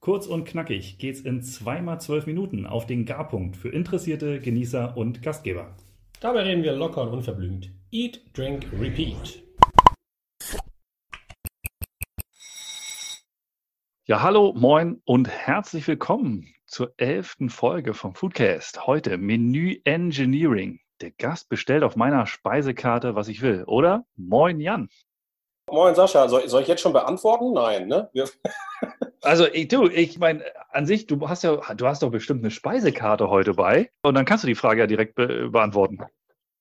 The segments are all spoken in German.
Kurz und knackig geht's in zweimal zwölf Minuten auf den Garpunkt für Interessierte, Genießer und Gastgeber. Dabei reden wir locker und unverblümt. Eat, Drink, Repeat. Ja, hallo, moin und herzlich willkommen zur elften Folge vom Foodcast. Heute Menü Engineering. Der Gast bestellt auf meiner Speisekarte, was ich will, oder? Moin, Jan. Moin, Sascha. Soll, soll ich jetzt schon beantworten? Nein, ne? Also ich, du, ich meine, an sich, du hast ja, du hast doch bestimmt eine Speisekarte heute bei und dann kannst du die Frage ja direkt be beantworten.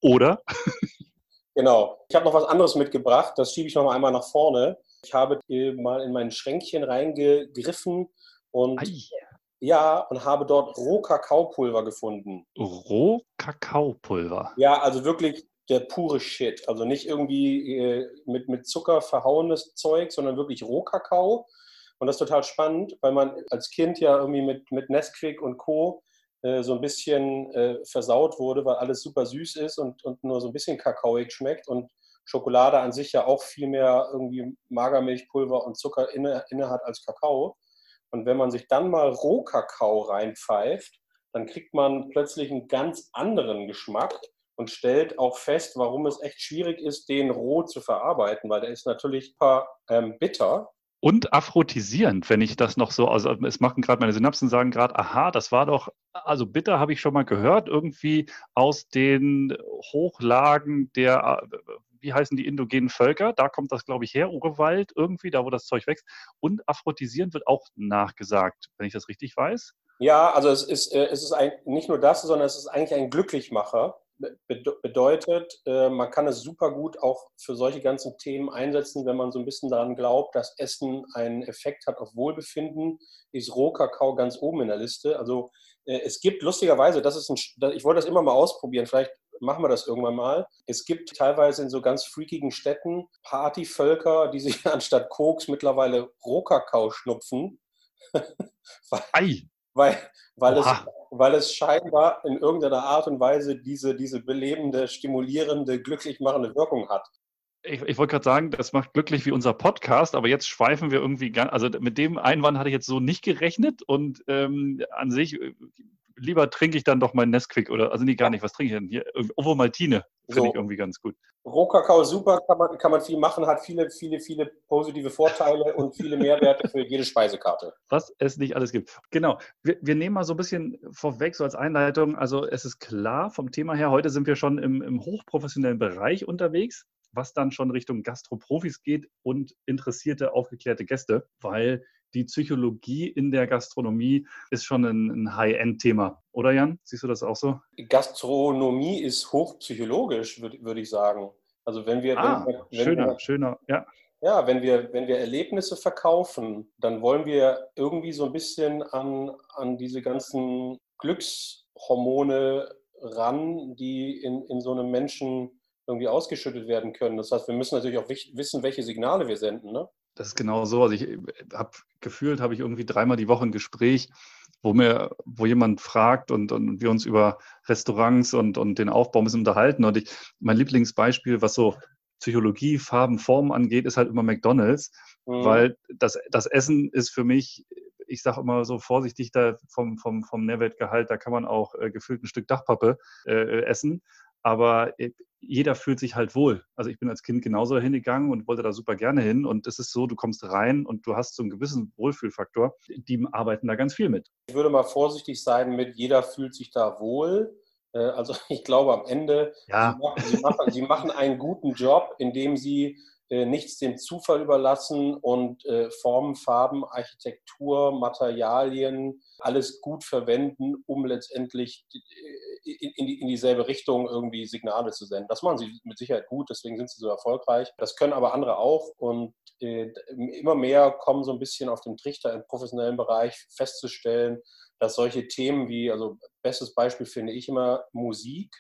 Oder? Genau. Ich habe noch was anderes mitgebracht, das schiebe ich noch mal einmal nach vorne. Ich habe mal in mein Schränkchen reingegriffen und Ei. ja, und habe dort Rohkakaopulver gefunden. Rohkakaopulver? Ja, also wirklich der pure Shit. Also nicht irgendwie äh, mit, mit Zucker verhauenes Zeug, sondern wirklich Rohkakao. Und das ist total spannend, weil man als Kind ja irgendwie mit, mit Nesquik und Co. Äh, so ein bisschen äh, versaut wurde, weil alles super süß ist und, und nur so ein bisschen kakaoig schmeckt und Schokolade an sich ja auch viel mehr irgendwie Magermilchpulver und Zucker inne, inne hat als Kakao. Und wenn man sich dann mal Rohkakao reinpfeift, dann kriegt man plötzlich einen ganz anderen Geschmack und stellt auch fest, warum es echt schwierig ist, den roh zu verarbeiten, weil der ist natürlich super ähm, bitter und aphrodisierend, wenn ich das noch so, also es machen gerade meine Synapsen sagen gerade, aha, das war doch, also bitter habe ich schon mal gehört, irgendwie aus den Hochlagen der, wie heißen die indogenen Völker, da kommt das, glaube ich, her, Urwald irgendwie, da wo das Zeug wächst. Und aphrodisierend wird auch nachgesagt, wenn ich das richtig weiß. Ja, also es ist, äh, es ist ein, nicht nur das, sondern es ist eigentlich ein Glücklichmacher bedeutet, äh, man kann es super gut auch für solche ganzen Themen einsetzen, wenn man so ein bisschen daran glaubt, dass Essen einen Effekt hat auf Wohlbefinden, ist Rohkakao ganz oben in der Liste. Also äh, es gibt lustigerweise, das ist ein, ich wollte das immer mal ausprobieren, vielleicht machen wir das irgendwann mal. Es gibt teilweise in so ganz freakigen Städten Partyvölker, die sich anstatt Koks mittlerweile Rohkakao schnupfen. Ei! Weil, weil, es, weil es scheinbar in irgendeiner Art und Weise diese, diese belebende, stimulierende, glücklich machende Wirkung hat. Ich, ich wollte gerade sagen, das macht glücklich wie unser Podcast, aber jetzt schweifen wir irgendwie, ganz, also mit dem Einwand hatte ich jetzt so nicht gerechnet und ähm, an sich äh, lieber trinke ich dann doch mein Nesquik oder, also nee, gar nicht, was trinke ich denn hier? Ovomaltine finde so. ich irgendwie ganz gut. Rohkakao super, kann man, kann man viel machen, hat viele, viele, viele positive Vorteile und viele Mehrwerte für jede Speisekarte. Was es nicht alles gibt. Genau. Wir, wir nehmen mal so ein bisschen vorweg, so als Einleitung. Also es ist klar vom Thema her, heute sind wir schon im, im hochprofessionellen Bereich unterwegs was dann schon Richtung Gastroprofis geht und interessierte, aufgeklärte Gäste, weil die Psychologie in der Gastronomie ist schon ein, High-End-Thema. Oder Jan? Siehst du das auch so? Gastronomie ist hochpsychologisch, würde würd ich sagen. Also wenn wir, ah, wenn, wenn schöner, wir, schöner, ja. Ja, wenn wir, wenn wir Erlebnisse verkaufen, dann wollen wir irgendwie so ein bisschen an, an diese ganzen Glückshormone ran, die in, in so einem Menschen irgendwie ausgeschüttet werden können. Das heißt, wir müssen natürlich auch wissen, welche Signale wir senden. Ne? Das ist genau so. Also ich habe gefühlt, habe ich irgendwie dreimal die Woche ein Gespräch, wo mir, wo jemand fragt und, und wir uns über Restaurants und, und den Aufbau ein bisschen unterhalten. Und ich, mein Lieblingsbeispiel, was so Psychologie, Farben, Formen angeht, ist halt immer McDonalds, mhm. weil das, das Essen ist für mich, ich sage immer so vorsichtig, da vom, vom, vom Nährwertgehalt, da kann man auch äh, gefühlt ein Stück Dachpappe äh, essen aber äh, jeder fühlt sich halt wohl. Also ich bin als Kind genauso hingegangen und wollte da super gerne hin. Und es ist so, du kommst rein und du hast so einen gewissen Wohlfühlfaktor. Die arbeiten da ganz viel mit. Ich würde mal vorsichtig sein mit, jeder fühlt sich da wohl. Äh, also ich glaube am Ende, ja. sie, machen, sie, machen, sie machen einen guten Job, indem sie nichts dem Zufall überlassen und äh, Formen, Farben, Architektur, Materialien, alles gut verwenden, um letztendlich äh, in, dieselbe Richtung irgendwie Signale zu senden. Das machen sie mit Sicherheit gut, deswegen sind sie so erfolgreich. Das können aber andere auch und äh, immer mehr kommen so ein bisschen auf dem Trichter im professionellen Bereich festzustellen, dass solche Themen wie, also bestes Beispiel finde ich immer Musik,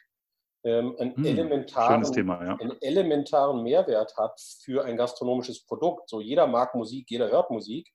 ähm, einen, hm, elementaren, Thema, ja. einen elementaren Mehrwert hat für ein gastronomisches Produkt. So jeder mag Musik, jeder hört Musik.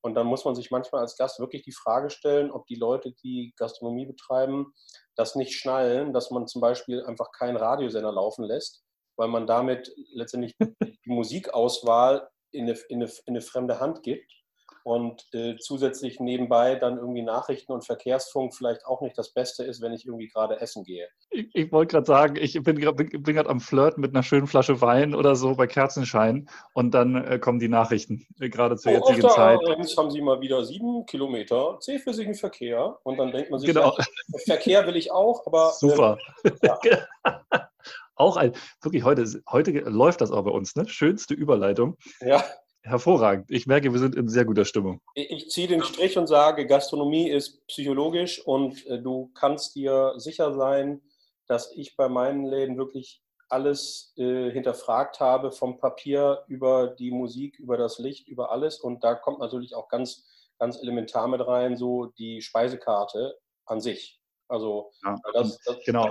Und dann muss man sich manchmal als Gast wirklich die Frage stellen, ob die Leute, die Gastronomie betreiben, das nicht schnallen, dass man zum Beispiel einfach keinen Radiosender laufen lässt, weil man damit letztendlich die Musikauswahl in eine, in eine, in eine fremde Hand gibt und äh, zusätzlich nebenbei dann irgendwie Nachrichten und Verkehrsfunk vielleicht auch nicht das Beste ist, wenn ich irgendwie gerade essen gehe. Ich, ich wollte gerade sagen, ich bin gerade am Flirten mit einer schönen Flasche Wein oder so bei Kerzenschein und dann äh, kommen die Nachrichten, äh, gerade zur oh, jetzigen Zeit. Jetzt haben Sie mal wieder sieben Kilometer zähflüssigen Verkehr und dann denkt man sich, genau. ja, Verkehr will ich auch, aber... Super. Ja. auch ein, wirklich heute, heute läuft das auch bei uns, ne? Schönste Überleitung. Ja. Hervorragend. Ich merke, wir sind in sehr guter Stimmung. Ich ziehe den Strich und sage, Gastronomie ist psychologisch und äh, du kannst dir sicher sein, dass ich bei meinen Läden wirklich alles äh, hinterfragt habe, vom Papier über die Musik, über das Licht, über alles. Und da kommt natürlich auch ganz, ganz elementar mit rein, so die Speisekarte an sich. Also ja, das, das genau.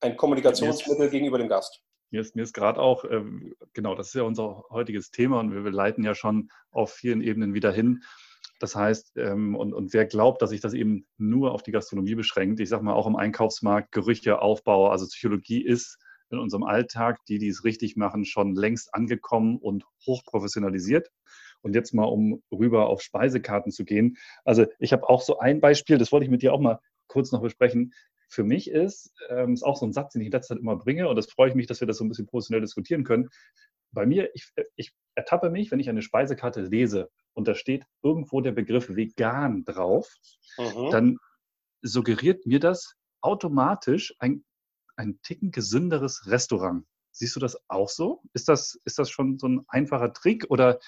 ein Kommunikationsmittel gegenüber dem Gast. Mir ist, mir ist gerade auch, ähm, genau, das ist ja unser heutiges Thema und wir, leiten ja schon auf vielen Ebenen wieder hin. Das heißt, ähm, und, und wer glaubt, dass sich das eben nur auf die Gastronomie beschränkt, ich sage mal auch im Einkaufsmarkt, Gerüche, Aufbau, also Psychologie ist in unserem Alltag, die, die es richtig machen, schon längst angekommen und hochprofessionalisiert. Und jetzt mal, um rüber auf Speisekarten zu gehen. Also ich habe auch so ein Beispiel, das wollte ich mit dir auch mal kurz noch besprechen für mich ist, ähm, ist auch so ein Satz, den ich in letzter Zeit immer bringe und das freue ich mich, dass wir das so ein bisschen professionell diskutieren können. Bei mir, ich, ich ertappe mich, wenn ich eine Speisekarte lese und da steht irgendwo der Begriff vegan drauf, mhm. dann suggeriert mir das automatisch ein, ein Ticken gesünderes Restaurant. Siehst du das auch so? Ist das, ist das schon so ein einfacher Trick oder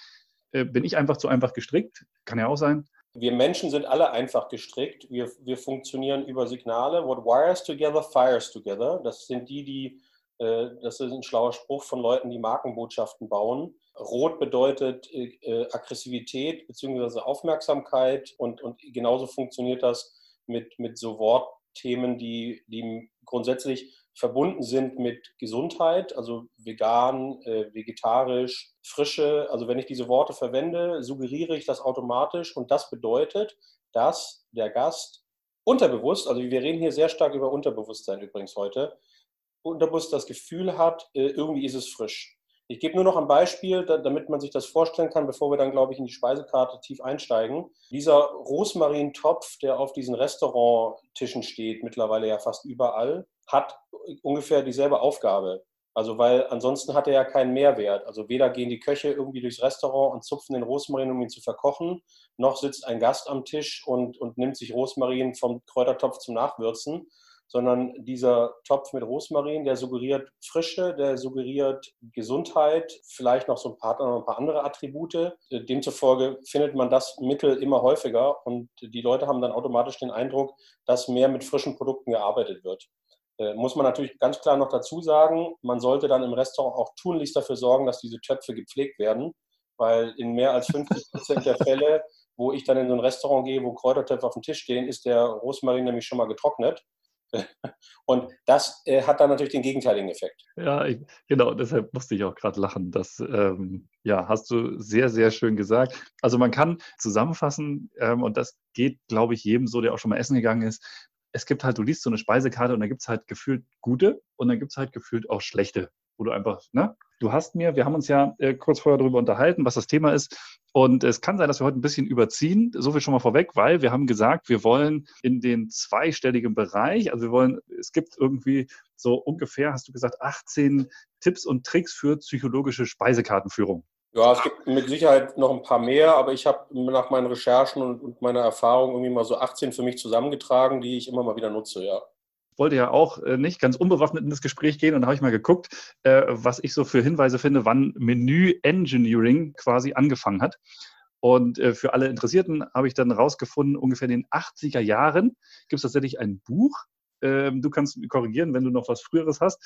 äh, bin ich einfach zu einfach gestrickt? Kann ja auch sein wir Menschen sind alle einfach gestrickt. Wir, wir funktionieren über Signale. What wires together, fires together. Das sind die, die, äh, das ist ein schlauer Spruch von Leuten, die Markenbotschaften bauen. Rot bedeutet äh, Aggressivität bzw. Aufmerksamkeit und, und genauso funktioniert das mit, mit so Wortthemen, die, die grundsätzlich verbunden sind mit Gesundheit, also vegan, äh, vegetarisch, frische. Also wenn ich diese Worte verwende, suggeriere ich das automatisch und das bedeutet, dass der Gast unterbewusst, also wir reden hier sehr stark über Unterbewusstsein übrigens heute, unterbewusst das Gefühl hat, äh, irgendwie ist es frisch. Ich gebe nur noch ein Beispiel, damit man sich das vorstellen kann, bevor wir dann, glaube ich, in die Speisekarte tief einsteigen. Dieser Rosmarintopf, der auf diesen Restauranttischen steht, mittlerweile ja fast überall, hat ungefähr dieselbe Aufgabe. Also weil ansonsten hat er ja keinen Mehrwert. Also weder gehen die Köche irgendwie durchs Restaurant und zupfen den Rosmarin, um ihn zu verkochen, noch sitzt ein Gast am Tisch und, und nimmt sich Rosmarin vom Kräutertopf zum Nachwürzen, sondern dieser Topf mit Rosmarin, der suggeriert Frische, der suggeriert Gesundheit, vielleicht noch so ein paar, ein paar andere Attribute. Demzufolge findet man das Mittel immer häufiger und die Leute haben dann automatisch den Eindruck, dass mehr mit frischen Produkten gearbeitet wird. Äh, muss man natürlich ganz klar noch dazu sagen, man sollte dann im Restaurant auch tunlichst dafür sorgen, dass diese Töpfe gepflegt werden, weil in mehr als 50 Prozent der Fälle, wo ich dann in so ein Restaurant gehe, wo Kräutertöpfe auf dem Tisch stehen, ist der Rosmarin nämlich schon mal getrocknet. Und das äh, hat dann natürlich den gegenteiligen Effekt. Ja, ich, genau, deshalb musste ich auch gerade lachen. Das ähm, ja, hast du sehr, sehr schön gesagt. Also man kann zusammenfassen, ähm, und das geht, glaube ich, jedem so, der auch schon mal essen gegangen ist, es gibt halt, du liest so eine Speisekarte und da gibt es halt gefühlt gute und dann gibt es halt gefühlt auch schlechte, wo du einfach, ne? Du hast mir, wir haben uns ja äh, kurz vorher darüber unterhalten, was das Thema ist. Und es kann sein, dass wir heute ein bisschen überziehen. So viel schon mal vorweg, weil wir haben gesagt, wir wollen in den zweistelligen Bereich, also wir wollen, es gibt irgendwie so ungefähr, hast du gesagt, 18 Tipps und Tricks für psychologische Speisekartenführung. Ja, es gibt mit Sicherheit noch ein paar mehr, aber ich habe nach meinen Recherchen und, und meiner Erfahrung irgendwie mal so 18 für mich zusammengetragen, die ich immer mal wieder nutze, ja. wollte ja auch äh, nicht ganz unbewaffnet in das Gespräch gehen und da habe ich mal geguckt, äh, was ich so für Hinweise finde, wann Menü Engineering quasi angefangen hat. Und äh, für alle Interessierten habe ich dann rausgefunden, ungefähr in den 80er Jahren gibt es tatsächlich ein Buch. Ähm, du kannst korrigieren, wenn du noch was Früheres hast.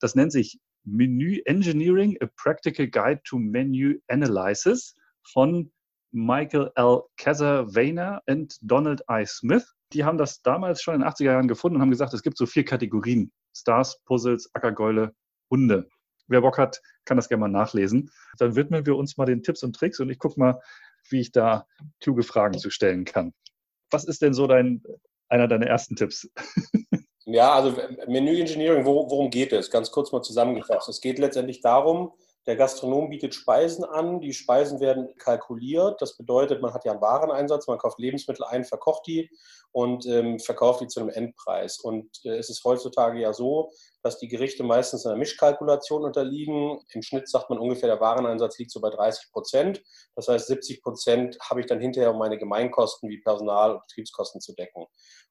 Das nennt sich Menü Engineering, A Practical Guide to Menu Analysis von Michael L. Kazavayner und Donald I. Smith. Die haben das damals schon in den 80er Jahren gefunden und haben gesagt, es gibt so vier Kategorien. Stars, Puzzles, Ackergäule, Hunde. Wer Bock hat, kann das gerne mal nachlesen. Dann widmen wir uns mal den Tipps und Tricks und ich gucke mal, wie ich da kluge Fragen zu stellen kann. Was ist denn so dein, einer deiner ersten Tipps? Ja, also Menü Engineering, worum geht es? Ganz kurz mal zusammengefasst. Es geht letztendlich darum, der Gastronom bietet Speisen an, die Speisen werden kalkuliert. Das bedeutet, man hat ja einen Wareneinsatz, man kauft Lebensmittel ein, verkocht die und ähm, verkauft die zu einem Endpreis. Und äh, es ist heutzutage ja so, dass die Gerichte meistens einer Mischkalkulation unterliegen. Im Schnitt sagt man ungefähr, der Wareneinsatz liegt so bei 30 Prozent. Das heißt, 70 Prozent habe ich dann hinterher, um meine Gemeinkosten wie Personal- und Betriebskosten zu decken.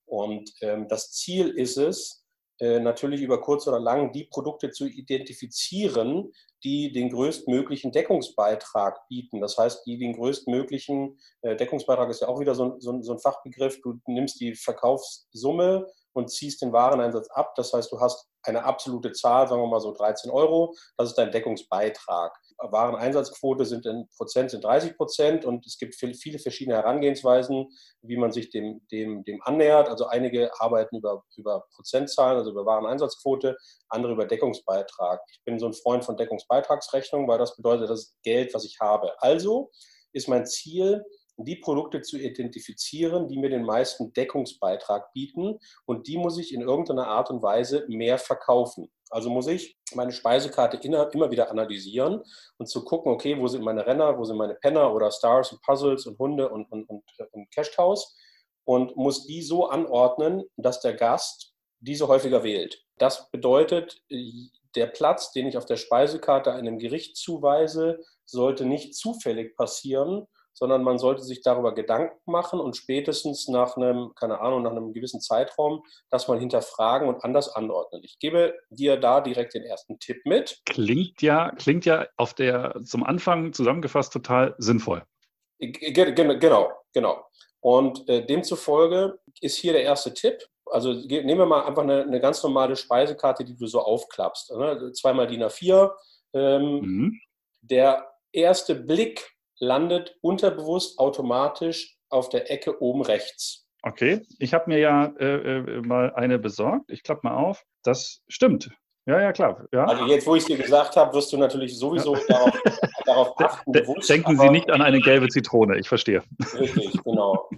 Und ähm, das Ziel ist es, natürlich über kurz oder lang die Produkte zu identifizieren, die den größtmöglichen Deckungsbeitrag bieten. Das heißt, die den größtmöglichen, äh, Deckungsbeitrag ist ja auch wieder so, so, so ein Fachbegriff, du nimmst die Verkaufssumme und ziehst den Wareneinsatz ab. Das heißt, du hast eine absolute Zahl, sagen wir mal so 13 Euro, das ist dein Deckungsbeitrag. Wareneinsatzquote sind in Prozent sind 30 Prozent und es gibt viele, viele verschiedene Herangehensweisen, wie man sich dem, dem, dem annähert. Also einige arbeiten über, über Prozentzahlen, also über Wareneinsatzquote, andere über Deckungsbeitrag. Ich bin so ein Freund von Deckungsbeitragsrechnung, weil das bedeutet das Geld, was ich habe. Also ist mein Ziel, die Produkte zu identifizieren, die mir den meisten Deckungsbeitrag bieten und die muss ich in irgendeiner Art und Weise mehr verkaufen. Also muss ich meine Speisekarte immer wieder analysieren und zu gucken, okay, wo sind meine Renner, wo sind meine Penner oder Stars und Puzzles und Hunde und, und, und, und Cashcows und muss die so anordnen, dass der Gast diese häufiger wählt. Das bedeutet, der Platz, den ich auf der Speisekarte einem Gericht zuweise, sollte nicht zufällig passieren, sondern man sollte sich darüber Gedanken machen und spätestens nach einem, keine Ahnung, nach einem gewissen Zeitraum das mal hinterfragen und anders anordnen. Ich gebe dir da direkt den ersten Tipp mit. Klingt ja, klingt ja auf der zum Anfang zusammengefasst total sinnvoll. Genau, genau. Und äh, demzufolge ist hier der erste Tipp. Also nehmen wir mal einfach eine, eine ganz normale Speisekarte, die du so aufklappst. Ne? Zweimal DIN A4. Ähm, mhm. Der erste Blick landet unterbewusst automatisch auf der Ecke oben rechts. Okay, ich habe mir ja äh, äh, mal eine besorgt. Ich klappe mal auf. Das stimmt. Ja, ja, klar. Ja. Also jetzt, wo ich es dir gesagt habe, wirst du natürlich sowieso ja. darauf, darauf achten. Bewusst, Denken Sie nicht an eine gelbe Zitrone, ich verstehe. Richtig, genau.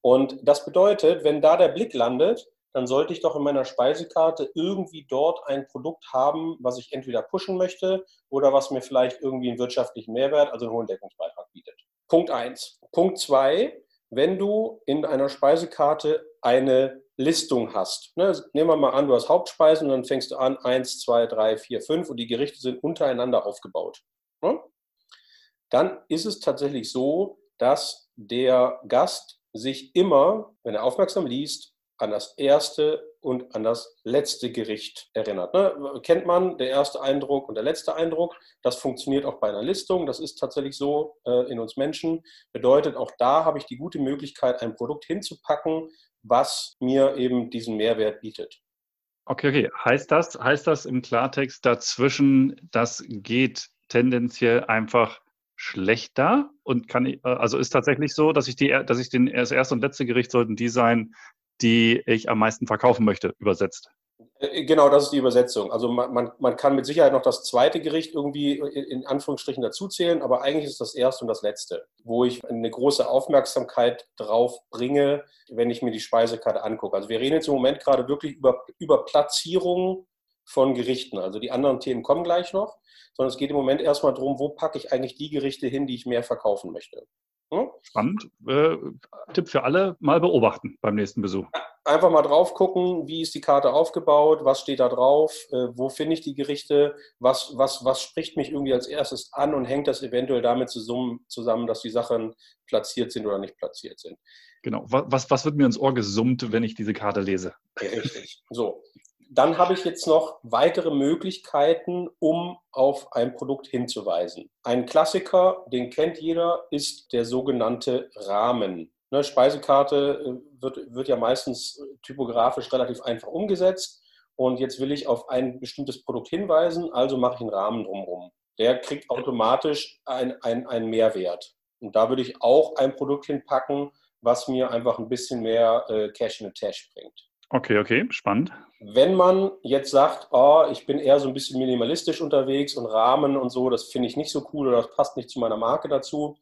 Und das bedeutet, wenn da der Blick landet, dann sollte ich doch in meiner Speisekarte irgendwie dort ein Produkt haben, was ich entweder pushen möchte oder was mir vielleicht irgendwie einen wirtschaftlichen Mehrwert, also einen hohen Deckungsbeitrag bietet. Punkt 1. Punkt 2. Wenn du in einer Speisekarte eine Listung hast, ne, nehmen wir mal an, du hast Hauptspeisen und dann fängst du an 1, 2, 3, 4, 5 und die Gerichte sind untereinander aufgebaut. Ne? Dann ist es tatsächlich so, dass der Gast sich immer, wenn er aufmerksam liest, an das erste und an das letzte Gericht erinnert. Ne? Kennt man, der erste Eindruck und der letzte Eindruck. Das funktioniert auch bei einer Listung. Das ist tatsächlich so äh, in uns Menschen. Bedeutet, auch da habe ich die gute Möglichkeit, ein Produkt hinzupacken, was mir eben diesen Mehrwert bietet. Okay, okay. Heißt das, heißt das im Klartext dazwischen, das geht tendenziell einfach schlechter und kann ich, äh, also ist tatsächlich so, dass ich die, dass ich den, das erste und letzte Gericht sollten die sein, die ich am meisten verkaufen möchte, übersetzt. Äh, genau, das ist die Übersetzung. Also man, man, man kann mit Sicherheit noch das zweite Gericht irgendwie in Anführungsstrichen dazuzählen, aber eigentlich ist das erste und das letzte, wo ich eine große Aufmerksamkeit drauf bringe, wenn ich mir die Speisekarte angucke. Also wir reden jetzt im Moment gerade wirklich über, über Platzierung von Gerichten. Also die anderen Themen kommen gleich noch, sondern es geht im Moment erstmal darum, wo packe ich eigentlich die Gerichte hin, die ich mehr verkaufen möchte. Spannend. Äh, Tipp für alle, mal beobachten beim nächsten Besuch. Einfach mal drauf gucken, wie ist die Karte aufgebaut, was steht da drauf, äh, wo finde ich die Gerichte, was, was, was spricht mich irgendwie als erstes an und hängt das eventuell damit zusammen, dass die Sachen platziert sind oder nicht platziert sind. Genau. Was, was wird mir ins Ohr gesummt, wenn ich diese Karte lese? Richtig. So. Dann habe ich jetzt noch weitere Möglichkeiten, um auf ein Produkt hinzuweisen. Ein Klassiker, den kennt jeder, ist der sogenannte Rahmen. Eine Speisekarte äh, wird, wird ja meistens typografisch relativ einfach umgesetzt. Und jetzt will ich auf ein bestimmtes Produkt hinweisen, also mache ich einen Rahmen drumherum. Der kriegt automatisch einen ein Mehrwert. Und da würde ich auch ein Produkt hinpacken, was mir einfach ein bisschen mehr äh, Cash in the Tash bringt. Okay, okay, spannend. Wenn man jetzt sagt, oh, ich bin eher so ein bisschen minimalistisch unterwegs und Rahmen und so, das finde ich nicht so cool oder das passt nicht zu meiner Marke dazu,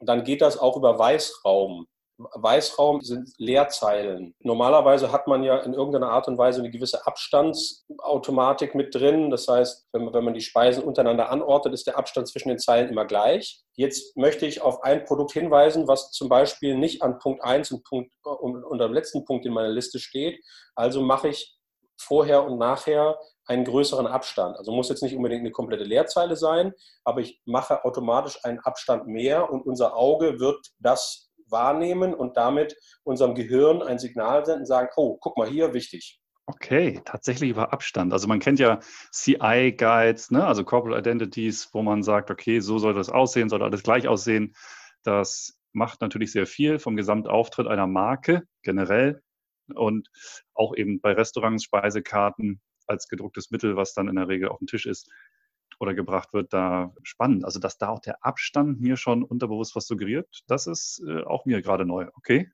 dann geht das auch über Weißraum. Weißraum sind Leerzeilen. Normalerweise hat man ja in irgendeiner Art und Weise eine gewisse Abstandsautomatik mit drin. Das heißt, wenn man, wenn man die Speisen untereinander anordnet, ist der Abstand zwischen den Zeilen immer gleich. Jetzt möchte ich auf ein Produkt hinweisen, was zum Beispiel nicht an Punkt 1 und, Punkt, und, und am letzten Punkt in meiner Liste steht. Also mache ich vorher und nachher einen größeren Abstand. Also muss jetzt nicht unbedingt eine komplette Leerzeile sein, aber ich mache automatisch einen Abstand mehr und unser Auge wird das wahrnehmen und damit unserem Gehirn ein Signal senden sagen, oh, guck mal hier, wichtig. Okay, tatsächlich über Abstand. Also man kennt ja CI-Guides, ne? also Corporate Identities, wo man sagt, okay, so soll das aussehen, soll alles gleich aussehen. Das macht natürlich sehr viel vom Gesamtauftritt einer Marke generell und auch eben bei Restaurants, Speisekarten als gedrucktes Mittel, was dann in der Regel auf dem Tisch ist, oder gebracht wird, da spannend. Also, dass da auch der Abstand mir schon unterbewusst was suggeriert, das ist äh, auch mir gerade neu. Okay.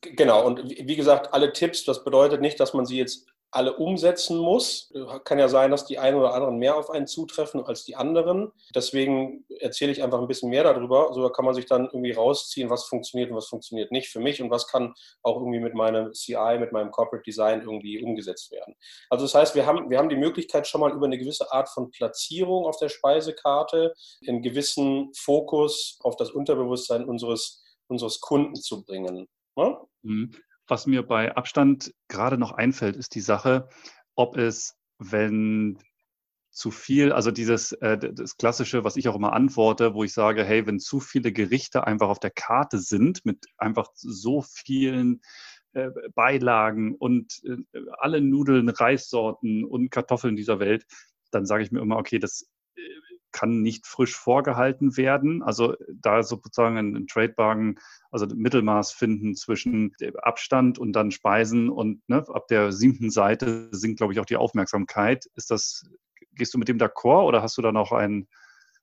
Genau, und wie gesagt, alle Tipps, das bedeutet nicht, dass man sie jetzt alle umsetzen muss. Kann ja sein, dass die einen oder anderen mehr auf einen zutreffen als die anderen. Deswegen erzähle ich einfach ein bisschen mehr darüber. So kann man sich dann irgendwie rausziehen, was funktioniert und was funktioniert nicht für mich und was kann auch irgendwie mit meinem CI, mit meinem Corporate Design irgendwie umgesetzt werden. Also das heißt, wir haben, wir haben die Möglichkeit schon mal über eine gewisse Art von Platzierung auf der Speisekarte einen gewissen Fokus auf das Unterbewusstsein unseres, unseres Kunden zu bringen. Ja? Mhm. Was mir bei Abstand gerade noch einfällt, ist die Sache, ob es, wenn zu viel, also dieses äh, das klassische, was ich auch immer antworte, wo ich sage, hey, wenn zu viele Gerichte einfach auf der Karte sind mit einfach so vielen äh, Beilagen und äh, alle Nudeln, Reissorten und Kartoffeln dieser Welt, dann sage ich mir immer, okay, das äh, kann nicht frisch vorgehalten werden. Also da sozusagen ein Tradebargen, also Mittelmaß finden zwischen Abstand und dann Speisen und ne, ab der siebten Seite sinkt, glaube ich, auch die Aufmerksamkeit. Ist das, gehst du mit dem d'accord oder hast du da noch ein,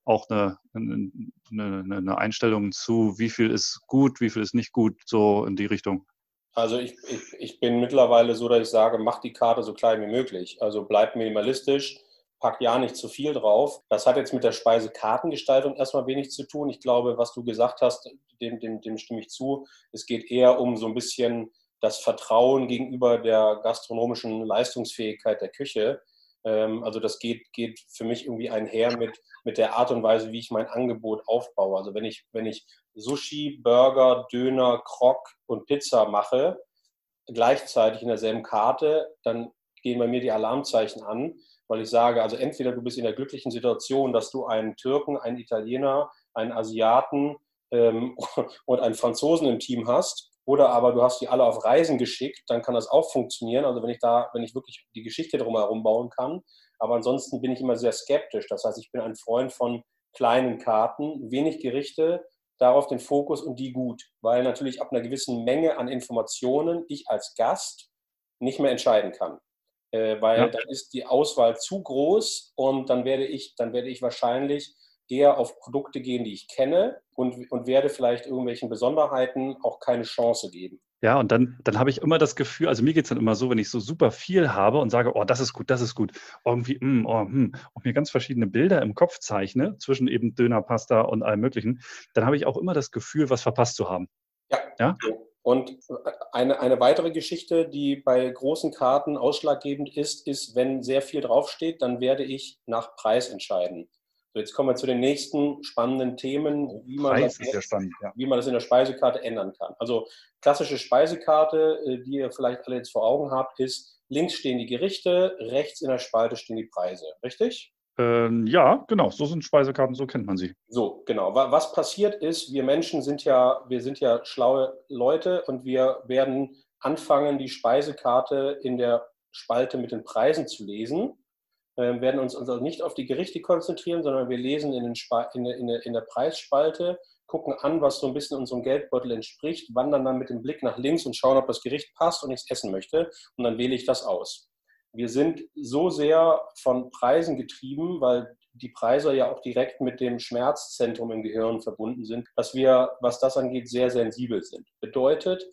auch eine, eine, eine, Einstellung zu, wie viel ist gut, wie viel ist nicht gut, so in die Richtung? Also ich, ich, ich bin mittlerweile so, dass ich sage, mach die Karte so klein wie möglich. Also bleib minimalistisch pack ja nicht zu viel drauf. Das hat jetzt mit der Speisekartengestaltung erstmal wenig zu tun. Ich glaube, was du gesagt hast, dem, dem, dem stimme ich zu. Es geht eher um so ein bisschen das Vertrauen gegenüber der gastronomischen Leistungsfähigkeit der Küche. Ähm, also das geht, geht für mich irgendwie einher mit, mit der Art und Weise, wie ich mein Angebot aufbaue. Also wenn ich, wenn ich Sushi, Burger, Döner, Krok und Pizza mache, gleichzeitig in derselben Karte, dann gehen bei mir die Alarmzeichen an, weil ich sage, also entweder du bist in der glücklichen Situation, dass du einen Türken, einen Italiener, einen Asiaten ähm, und einen Franzosen im Team hast, oder aber du hast die alle auf Reisen geschickt, dann kann das auch funktionieren. Also wenn ich da, wenn ich wirklich die Geschichte drumherum bauen kann. Aber ansonsten bin ich immer sehr skeptisch. Das heißt, ich bin ein Freund von kleinen Karten, wenig Gerichte, darauf den Fokus und die gut, weil natürlich ab einer gewissen Menge an Informationen ich als Gast nicht mehr entscheiden kann äh, weil ja. dann ist die Auswahl zu groß und dann werde ich, dann werde ich wahrscheinlich eher auf Produkte gehen, die ich kenne und, und werde vielleicht irgendwelchen Besonderheiten auch keine Chance geben. Ja, und dann, dann habe ich immer das Gefühl, also mir geht es dann immer so, wenn ich so super viel habe und sage, oh, das ist gut, das ist gut, irgendwie, mm, oh, hm, und mir ganz verschiedene Bilder im Kopf zeichne, zwischen eben Dönerpasta und allem Möglichen, dann habe ich auch immer das Gefühl, was verpasst zu haben. Ja. ja? Und eine, eine weitere Geschichte, die bei großen Karten ausschlaggebend ist, ist, wenn sehr viel draufsteht, dann werde ich nach Preis entscheiden. jetzt kommen wir zu den nächsten spannenden Themen, wie man, das, spannend, ja. wie man das in der Speisekarte ändern kann. Also klassische Speisekarte, äh, die ihr vielleicht alle jetzt vor Augen habt, ist links stehen die Gerichte, rechts in der Spalte stehen die Preise. Richtig? Ähm, ja, genau. So sind Speisekarten, so kennt man sie. So, genau. Was passiert ist, wir Menschen sind ja, wir sind ja schlaue Leute und wir werden anfangen, die Speisekarte in der Spalte mit den Preisen zu lesen äh, werden uns also nicht auf die Gerichte konzentrieren, sondern wir lesen in, in, in, in, der Preisspalte, gucken an, was so ein bisschen unserem Geldbeutel entspricht, wandern dann mit dem Blick nach links und schauen, ob das Gericht passt und ich es essen möchte. Und dann wähle ich das aus. Wir sind so sehr von Preisen getrieben, weil die Preise ja auch direkt mit dem Schmerzzentrum im Gehirn verbunden sind, dass wir, was das angeht, sehr sensibel sind. Bedeutet,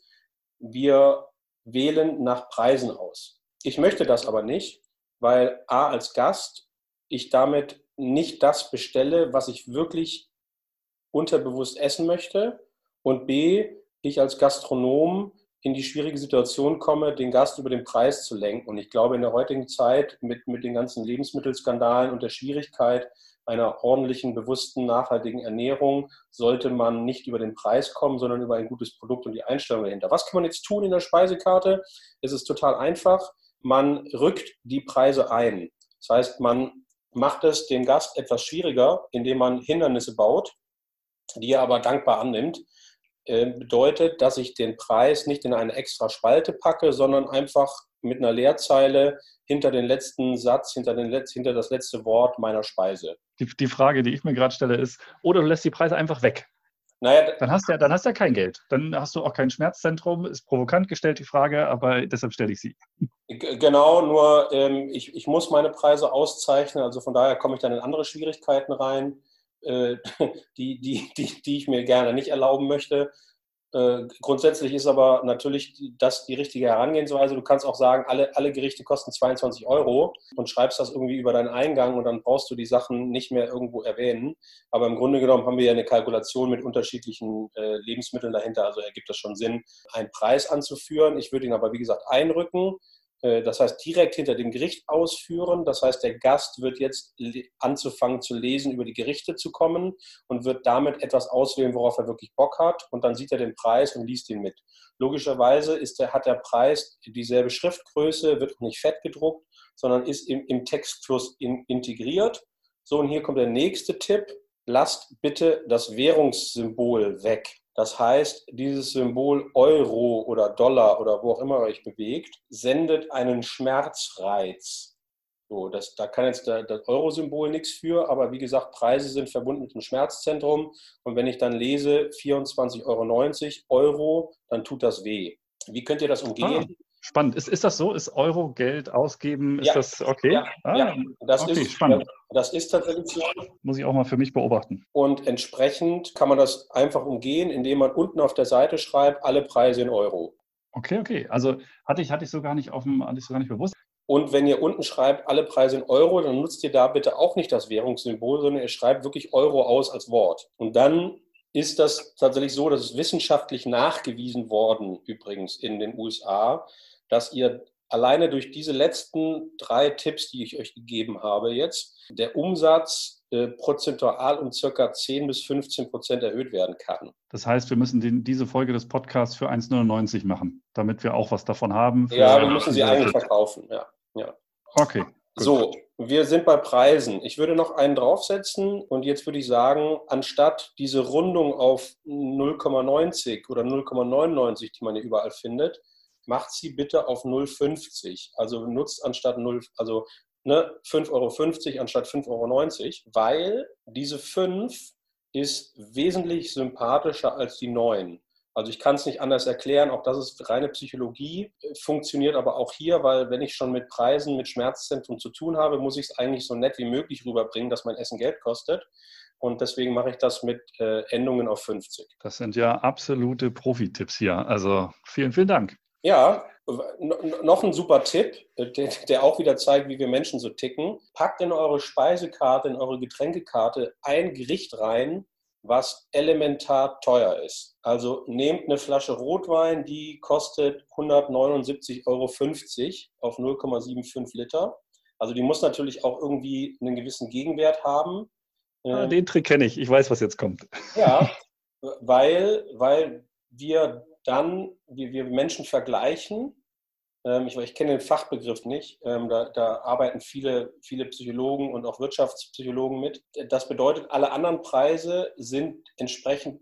wir wählen nach Preisen aus. Ich möchte das aber nicht, weil A als Gast ich damit nicht das bestelle, was ich wirklich unterbewusst essen möchte und B ich als Gastronom in die schwierige Situation komme, den Gast über den Preis zu lenken. Und ich glaube, in der heutigen Zeit mit, mit den ganzen Lebensmittelskandalen und der Schwierigkeit einer ordentlichen, bewussten, nachhaltigen Ernährung sollte man nicht über den Preis kommen, sondern über ein gutes Produkt und die Einstellung dahinter. Was kann man jetzt tun in der Speisekarte? Es ist total einfach man rückt die Preise ein. Das heißt, man macht es dem Gast etwas schwieriger, indem man Hindernisse baut, die er aber dankbar annimmt. Äh, bedeutet, dass ich den Preis nicht in eine extra Spalte packe, sondern einfach mit einer Leerzeile hinter den letzten Satz, hinter, den Letz-, hinter das letzte Wort meiner Speise. Die, die Frage, die ich mir gerade stelle, ist, oder du lässt die Preise einfach weg. Naja, dann hast du ja, dann hast du ja kein Geld. Dann hast du auch kein Schmerzzentrum. Ist provokant gestellt die Frage, aber deshalb stelle ich sie. Genau, nur ähm, ich, ich muss meine Preise auszeichnen. Also von daher komme ich dann in andere Schwierigkeiten rein, äh, die, die, die, die ich mir gerne nicht erlauben möchte. Äh, grundsätzlich ist aber natürlich das die richtige Herangehensweise. Du kannst auch sagen, alle, alle Gerichte kosten 22 Euro und schreibst das irgendwie über deinen Eingang und dann brauchst du die Sachen nicht mehr irgendwo erwähnen. Aber im Grunde genommen haben wir ja eine Kalkulation mit unterschiedlichen äh, Lebensmitteln dahinter. Also ergibt das schon Sinn, einen Preis anzuführen. Ich würde ihn aber, wie gesagt, einrücken das heißt, direkt hinter dem Gericht ausführen. Das heißt, der Gast wird jetzt anzufangen zu lesen, über die Gerichte zu kommen und wird damit etwas auswählen, worauf er wirklich Bock hat. Und dann sieht er den Preis und liest ihn mit. Logischerweise ist der, hat der Preis dieselbe Schriftgröße, wird auch nicht fett gedruckt, sondern ist im, im Textfluss in, integriert. So, und hier kommt der nächste Tipp. Lasst bitte das Währungssymbol weg. Das heißt, dieses Symbol Euro oder Dollar oder wo auch immer euch bewegt, sendet einen Schmerzreiz. So, das, da kann jetzt das Euro-Symbol nichts für, aber wie gesagt, Preise sind verbunden mit dem Schmerzzentrum. Und wenn ich dann lese 24,90 Euro, Euro, dann tut das weh. Wie könnt ihr das umgehen? Spannend. Ist, ist das so? Ist Euro Geld ausgeben? Ist ja, das okay? Ja, ah, ja. Das, okay, ist, spannend. das ist tatsächlich so. Muss ich auch mal für mich beobachten. Und entsprechend kann man das einfach umgehen, indem man unten auf der Seite schreibt, alle Preise in Euro. Okay, okay. Also hatte ich, hatte ich so gar nicht auf dem, hatte ich so gar nicht bewusst. Und wenn ihr unten schreibt, alle Preise in Euro, dann nutzt ihr da bitte auch nicht das Währungssymbol, sondern ihr schreibt wirklich Euro aus als Wort. Und dann ist das tatsächlich so, dass es wissenschaftlich nachgewiesen worden, übrigens in den USA, dass ihr alleine durch diese letzten drei Tipps, die ich euch gegeben habe jetzt, der Umsatz äh, prozentual um circa 10 bis 15 Prozent erhöht werden kann. Das heißt, wir müssen den, diese Folge des Podcasts für 1,99 machen, damit wir auch was davon haben. Ja, wir müssen sie eigentlich verkaufen, ja. ja. Okay. Gut. So, wir sind bei Preisen. Ich würde noch einen draufsetzen und jetzt würde ich sagen, anstatt diese Rundung auf 0,90 oder 0,99, die man hier überall findet, macht sie bitte auf 0,50. Also nutzt anstatt 0, also ne, 5,50 Euro anstatt 5,90 Euro, weil diese 5 ist wesentlich sympathischer als die 9. Also ich kann es nicht anders erklären, auch das ist reine Psychologie, funktioniert aber auch hier, weil wenn ich schon mit Preisen, mit Schmerzzentrum zu tun habe, muss ich es eigentlich so nett wie möglich rüberbringen, dass mein Essen Geld kostet. Und deswegen mache ich das mit äh, Endungen auf 50. Das sind ja absolute Profi-Tipps hier. Also vielen, vielen Dank. Ja, noch ein super Tipp, der auch wieder zeigt, wie wir Menschen so ticken. Packt in eure Speisekarte, in eure Getränkekarte ein Gericht rein, was elementar teuer ist. Also nehmt eine Flasche Rotwein, die kostet 179,50 Euro auf 0,75 Liter. Also die muss natürlich auch irgendwie einen gewissen Gegenwert haben. Ah, ähm, den Trick kenne ich. Ich weiß, was jetzt kommt. Ja, weil, weil wir dann, wie wir Menschen vergleichen, ähm, ich, ich kenne den Fachbegriff nicht, ähm, da, da, arbeiten viele, viele Psychologen und auch Wirtschaftspsychologen mit. Das bedeutet, alle anderen Preise sind entsprechend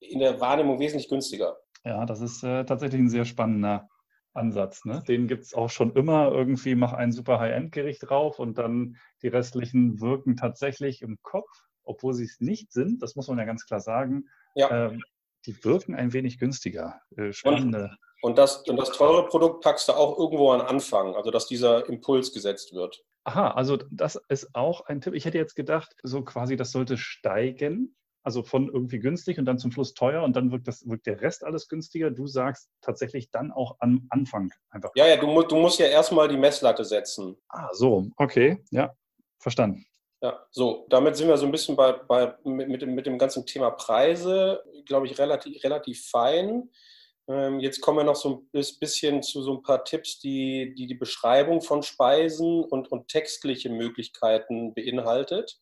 in der Wahrnehmung wesentlich günstiger. Ja, das ist äh, tatsächlich ein sehr spannender Ansatz. Ne? Den gibt es auch schon immer. Irgendwie mach ein super High-End-Gericht drauf und dann die restlichen wirken tatsächlich im Kopf, obwohl sie es nicht sind. Das muss man ja ganz klar sagen. Ja. Ähm, die wirken ein wenig günstiger. Äh, spannende. Und, und, das, und das teure Produkt packst du auch irgendwo an Anfang, also dass dieser Impuls gesetzt wird. Aha, also das ist auch ein Tipp. Ich hätte jetzt gedacht, so quasi, das sollte steigen. Also von irgendwie günstig und dann zum Schluss teuer und dann wirkt, das, wirkt der Rest alles günstiger. Du sagst tatsächlich dann auch am Anfang einfach. Ja, ja, du, du musst ja erstmal die Messlatte setzen. Ah, so, okay, ja, verstanden. Ja, so, damit sind wir so ein bisschen bei, bei, mit, dem, mit dem ganzen Thema Preise, glaube ich, relativ, relativ fein. Ähm, jetzt kommen wir noch so ein bisschen zu so ein paar Tipps, die die, die Beschreibung von Speisen und, und textliche Möglichkeiten beinhaltet.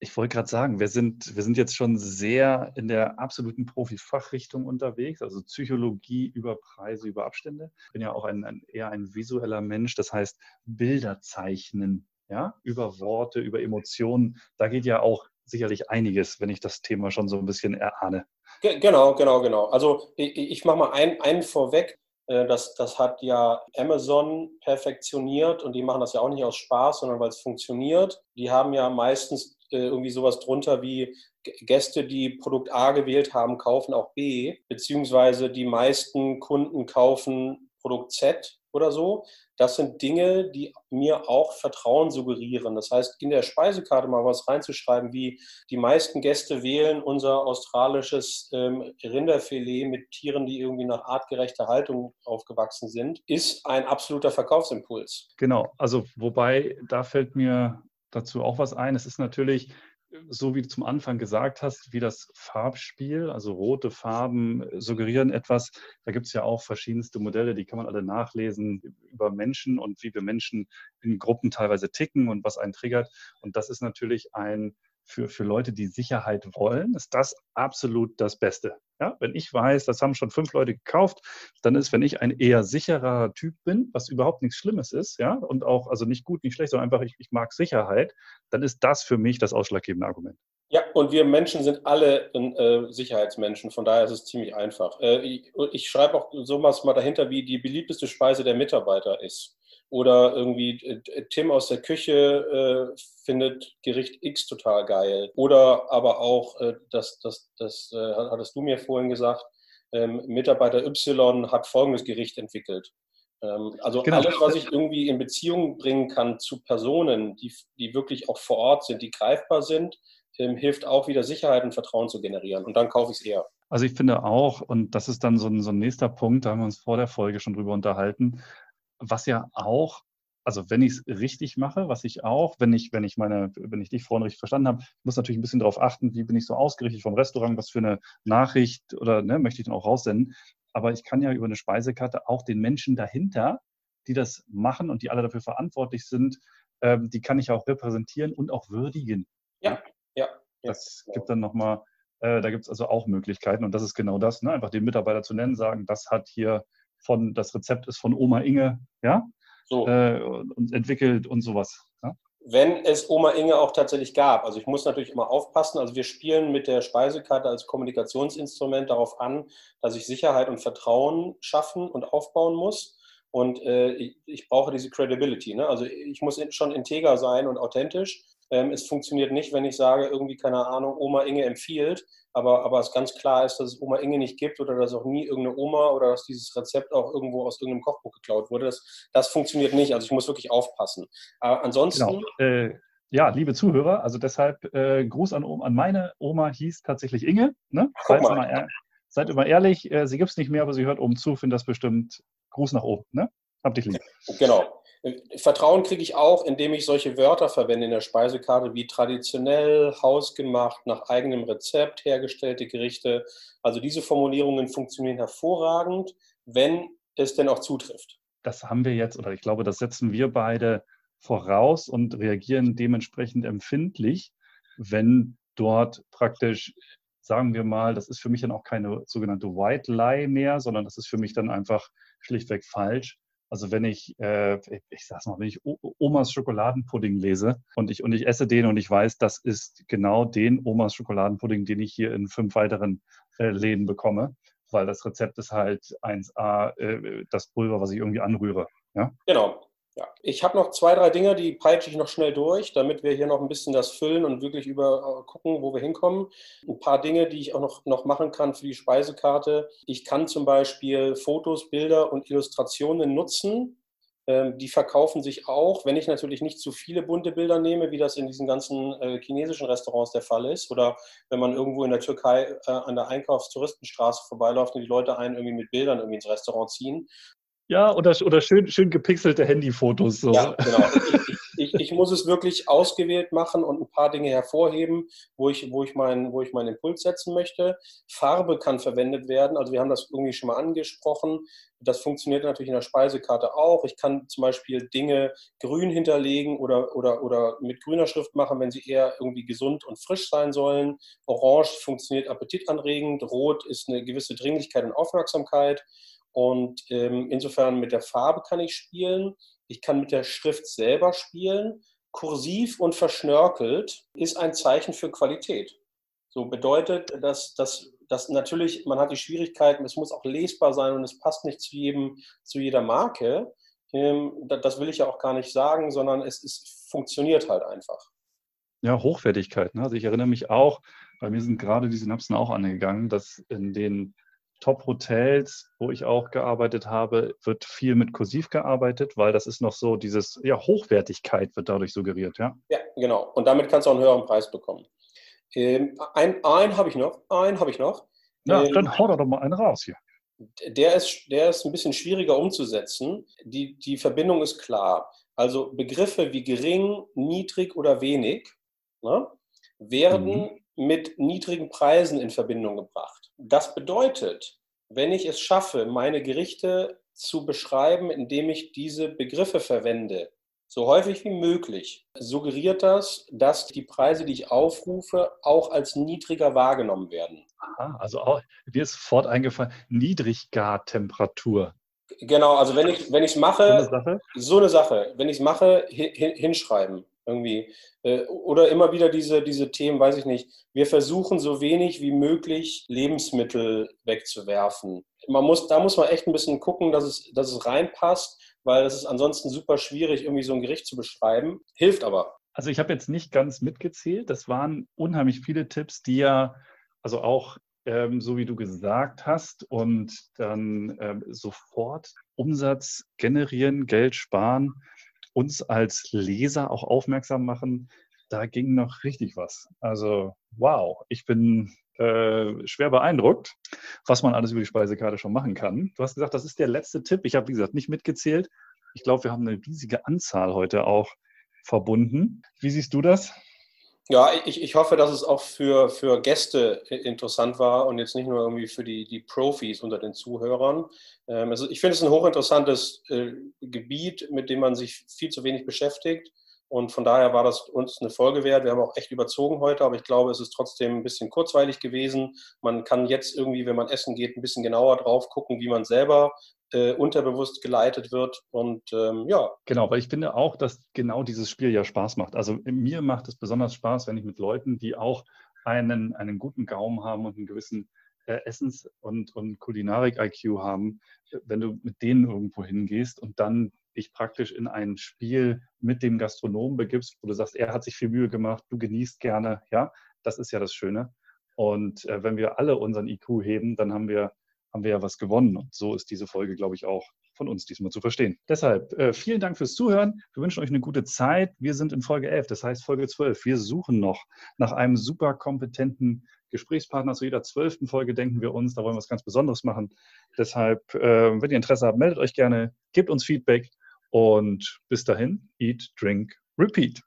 Ich wollte gerade sagen, wir sind, wir sind jetzt schon sehr in der absoluten Profi-Fachrichtung unterwegs, also Psychologie über Preise, über Abstände. Ich bin ja auch ein, ein, eher ein visueller Mensch, das heißt Bilder zeichnen, ja, über Worte, über Emotionen. Da geht ja auch sicherlich einiges, wenn ich das Thema schon so ein bisschen erahne. Genau, genau, genau. Also ich, ich mache mal einen, einen vorweg. Äh, das, das hat ja Amazon perfektioniert und die machen das ja auch nicht aus Spaß, sondern weil es funktioniert. Die haben ja meistens äh, irgendwie sowas drunter wie Gäste, die Produkt A gewählt haben, kaufen auch B, beziehungsweise die meisten Kunden kaufen Produkt Z oder so. Das sind Dinge, die mir auch Vertrauen suggerieren. Das heißt, in der Speisekarte mal was reinzuschreiben, wie die meisten Gäste wählen unser australisches ähm, Rinderfilet mit Tieren, die irgendwie nach artgerechter Haltung aufgewachsen sind, ist ein absoluter Verkaufsimpuls. Genau, also wobei da fällt mir dazu auch was ein. Es ist natürlich, so wie du zum Anfang gesagt hast, wie das Farbspiel, also rote Farben suggerieren etwas. Da gibt es ja auch verschiedenste Modelle, die kann man alle nachlesen über Menschen und wie wir Menschen in Gruppen teilweise ticken und was einen triggert. Und das ist natürlich ein für, für Leute, die Sicherheit wollen, ist das absolut das Beste. Ja, wenn ich weiß, das haben schon fünf Leute gekauft, dann ist, wenn ich ein eher sicherer Typ bin, was überhaupt nichts Schlimmes ist, ja, und auch, also nicht gut, nicht schlecht, sondern einfach, ich, ich mag Sicherheit, dann ist das für mich das ausschlaggebende Argument. Ja, und wir Menschen sind alle äh, Sicherheitsmenschen, von daher ist es ziemlich einfach. Äh, ich, ich schreibe auch sowas mal dahinter, wie die beliebteste Speise der Mitarbeiter ist. Oder irgendwie äh, Tim aus der Küche äh, findet Gericht X total geil. Oder aber auch, äh, das, das, das äh, hattest du mir vorhin gesagt, ähm, Mitarbeiter Y hat folgendes Gericht entwickelt. Ähm, also genau. alles, was ich irgendwie in Beziehung bringen kann zu Personen, die, die wirklich auch vor Ort sind, die greifbar sind, ähm, hilft auch wieder Sicherheit und Vertrauen zu generieren. Und dann kaufe ich es eher. Also ich finde auch, und das ist dann so ein, so ein nächster Punkt, da haben wir uns vor der Folge schon drüber unterhalten, was ja auch, also wenn ich es richtig mache, was ich auch, wenn ich, wenn ich meine, wenn ich dich vorhin richtig verstanden habe, muss natürlich ein bisschen darauf achten, wie bin ich so ausgerichtet vom Restaurant, was für eine Nachricht oder ne, möchte ich dann auch raussenden. Aber ich kann ja über eine Speisekarte auch den Menschen dahinter, die das machen und die alle dafür verantwortlich sind, ähm, die kann ich auch repräsentieren und auch würdigen. Ja, ja. Das ja, gibt dann nochmal, äh, da gibt es also auch Möglichkeiten und das ist genau das, ne? einfach den Mitarbeiter zu nennen, sagen, das hat hier von, das Rezept ist von Oma Inge, ja, so. äh, und entwickelt und sowas. Ja? Wenn es Oma Inge auch tatsächlich gab. Also ich muss natürlich immer aufpassen. Also wir spielen mit der Speisekarte als Kommunikationsinstrument darauf an, dass ich Sicherheit und Vertrauen schaffen und aufbauen muss. Und äh, ich, ich, brauche diese Credibility. Ne? Also ich muss schon integer sein und authentisch. Ähm, es funktioniert nicht, wenn ich sage, irgendwie, keine Ahnung, Oma Inge empfiehlt, aber, aber es ganz klar ist, dass es Oma Inge nicht gibt oder dass auch nie irgendeine Oma oder dass dieses Rezept auch irgendwo aus irgendeinem Kochbuch geklaut wurde. Das, das funktioniert nicht. Also ich muss wirklich aufpassen. Aber ansonsten. Genau. Äh, ja, liebe Zuhörer, also deshalb äh, Gruß an, an meine Oma hieß tatsächlich Inge. Ne? Seid, immer, seid immer ehrlich, äh, sie gibt es nicht mehr, aber sie hört oben zu, finde das bestimmt Gruß nach oben. Ne? Hab dich lieb. Genau. Vertrauen kriege ich auch, indem ich solche Wörter verwende in der Speisekarte wie traditionell, hausgemacht, nach eigenem Rezept hergestellte Gerichte. Also diese Formulierungen funktionieren hervorragend, wenn es denn auch zutrifft. Das haben wir jetzt, oder ich glaube, das setzen wir beide voraus und reagieren dementsprechend empfindlich. wenn dort praktisch, sagen wir mal, das ist für mich dann auch keine sogenannte White Lie mehr, sondern das ist für mich dann einfach schlichtweg falsch. Also wenn ich, äh, ich sag's mal, wenn ich Omas Schokoladenpudding lese und ich, und ich esse den und ich weiß, das ist genau den Omas Schokoladenpudding, den ich hier in fünf weiteren äh, Läden bekomme, weil das Rezept ist halt 1a, äh, das Pulver, was ich irgendwie anrühre. Ja? Genau. Ja. Ich habe noch zwei, drei Dinge, die peitsche ich noch schnell durch, damit wir hier noch ein bisschen das füllen und wirklich über äh, gucken, wo wir hinkommen. Ein paar Dinge, die ich auch noch, noch machen kann für die Speisekarte. Ich kann zum Beispiel Fotos, Bilder und Illustrationen nutzen. Ähm, die verkaufen sich auch, wenn ich natürlich nicht zu viele bunte Bilder nehme, wie das in diesen ganzen äh, chinesischen Restaurants der Fall ist. Oder wenn man irgendwo in der Türkei äh, an der Einkaufstouristenstraße vorbeiläuft und die Leute einen irgendwie mit Bildern irgendwie ins Restaurant ziehen. Ja, oder, oder schön, schön gepixelte Handyfotos. So. Ja, genau. Ich, ich, ich, muss es wirklich ausgewählt machen und ein paar Dinge hervorheben, wo ich, wo, ich mein, wo ich meinen Impuls setzen möchte. Farbe kann verwendet werden. Also wir haben das irgendwie schon mal angesprochen. Das funktioniert natürlich in der Speisekarte auch. Ich kann zum Beispiel Dinge grün hinterlegen oder, oder, oder mit grüner Schrift machen, wenn sie eher irgendwie gesund und frisch sein sollen. Orange funktioniert appetitanregend. Rot ist eine gewisse Dringlichkeit und Aufmerksamkeit. Und ähm, insofern mit der Farbe kann ich spielen. Ich kann mit der Schrift selber spielen. Kursiv und verschnörkelt ist ein Zeichen für Qualität. So bedeutet, dass, dass, dass natürlich, man hat die Schwierigkeiten, es muss auch lesbar sein und es passt nicht zu jedem, zu jeder Marke. Ähm, das will ich ja auch gar nicht sagen, sondern es, es funktioniert halt einfach. Ja, Hochwertigkeit. Ne? Also ich erinnere mich auch, bei mir sind gerade die Synapsen auch angegangen, dass in den Top-Hotels, wo ich auch gearbeitet habe, wird viel mit Kursiv gearbeitet, weil das ist noch so dieses, ja, Hochwertigkeit wird dadurch suggeriert, ja? Ja, genau. Und damit kannst du auch einen höheren Preis bekommen. Ähm, ein ein habe ich noch, einen habe ich noch. Ja, ähm, dann hau doch mal einen raus hier. Der ist, der ist ein bisschen schwieriger umzusetzen. Die, die Verbindung ist klar. Also Begriffe wie gering, niedrig oder wenig ne, werden mhm mit niedrigen Preisen in Verbindung gebracht. Das bedeutet, wenn ich es schaffe, meine Gerichte zu beschreiben, indem ich diese Begriffe verwende, so häufig wie möglich, suggeriert das, dass die Preise, die ich aufrufe, auch als niedriger wahrgenommen werden. Aha, also auch, mir ist sofort eingefallen, Niedriggartemperatur. Genau, also wenn ich es mache, so eine Sache, so eine Sache wenn ich es mache, hinschreiben irgendwie. Äh, oder immer wieder diese, diese Themen, weiß ich nicht, wir versuchen so wenig wie möglich Lebensmittel wegzuwerfen. Man muss, da muss man echt ein bisschen gucken, dass es, dass es reinpasst, weil es ist ansonsten super schwierig, irgendwie so ein Gericht zu beschreiben. Hilft aber. Also ich habe jetzt nicht ganz mitgezählt. Das waren unheimlich viele Tipps, die ja, also auch ähm, so wie du gesagt hast, und dann ähm, sofort Umsatz generieren, Geld sparen uns als Leser auch aufmerksam machen, da ging noch richtig was. Also wow, ich bin äh, schwer beeindruckt, was man alles über die Speisekarte schon machen kann. Du hast gesagt, das ist der letzte Tipp. Ich habe, wie gesagt, nicht mitgezählt. Ich glaube, wir haben eine riesige Anzahl heute auch verbunden. Wie siehst du das? Ja, ich, ich hoffe, dass es auch für, für Gäste interessant war und jetzt nicht nur irgendwie für die, die Profis unter den Zuhörern. Ähm, also ich finde es ein hochinteressantes äh, Gebiet, mit dem man sich viel zu wenig beschäftigt. Und von daher war das uns eine Folge wert. Wir haben auch echt überzogen heute, aber ich glaube, es ist trotzdem ein bisschen kurzweilig gewesen. Man kann jetzt irgendwie, wenn man essen geht, ein bisschen genauer drauf gucken, wie man selber äh, unterbewusst geleitet wird. Und ähm, ja. Genau, weil ich finde auch, dass genau dieses Spiel ja Spaß macht. Also mir macht es besonders Spaß, wenn ich mit Leuten, die auch einen, einen guten Gaumen haben und einen gewissen äh, Essens- und, und Kulinarik-IQ haben, wenn du mit denen irgendwo hingehst und dann dich praktisch in ein Spiel mit dem Gastronomen begibst, wo du sagst, er hat sich viel Mühe gemacht, du genießt gerne, ja, das ist ja das Schöne. Und äh, wenn wir alle unseren IQ heben, dann haben wir haben wir ja was gewonnen. Und so ist diese Folge, glaube ich, auch von uns diesmal zu verstehen. Deshalb äh, vielen Dank fürs Zuhören. Wir wünschen euch eine gute Zeit. Wir sind in Folge 11, das heißt Folge 12. Wir suchen noch nach einem super kompetenten Gesprächspartner. Zu jeder zwölften Folge denken wir uns, da wollen wir was ganz Besonderes machen. Deshalb, äh, wenn ihr Interesse habt, meldet euch gerne, gebt uns Feedback und bis dahin, eat, drink, repeat.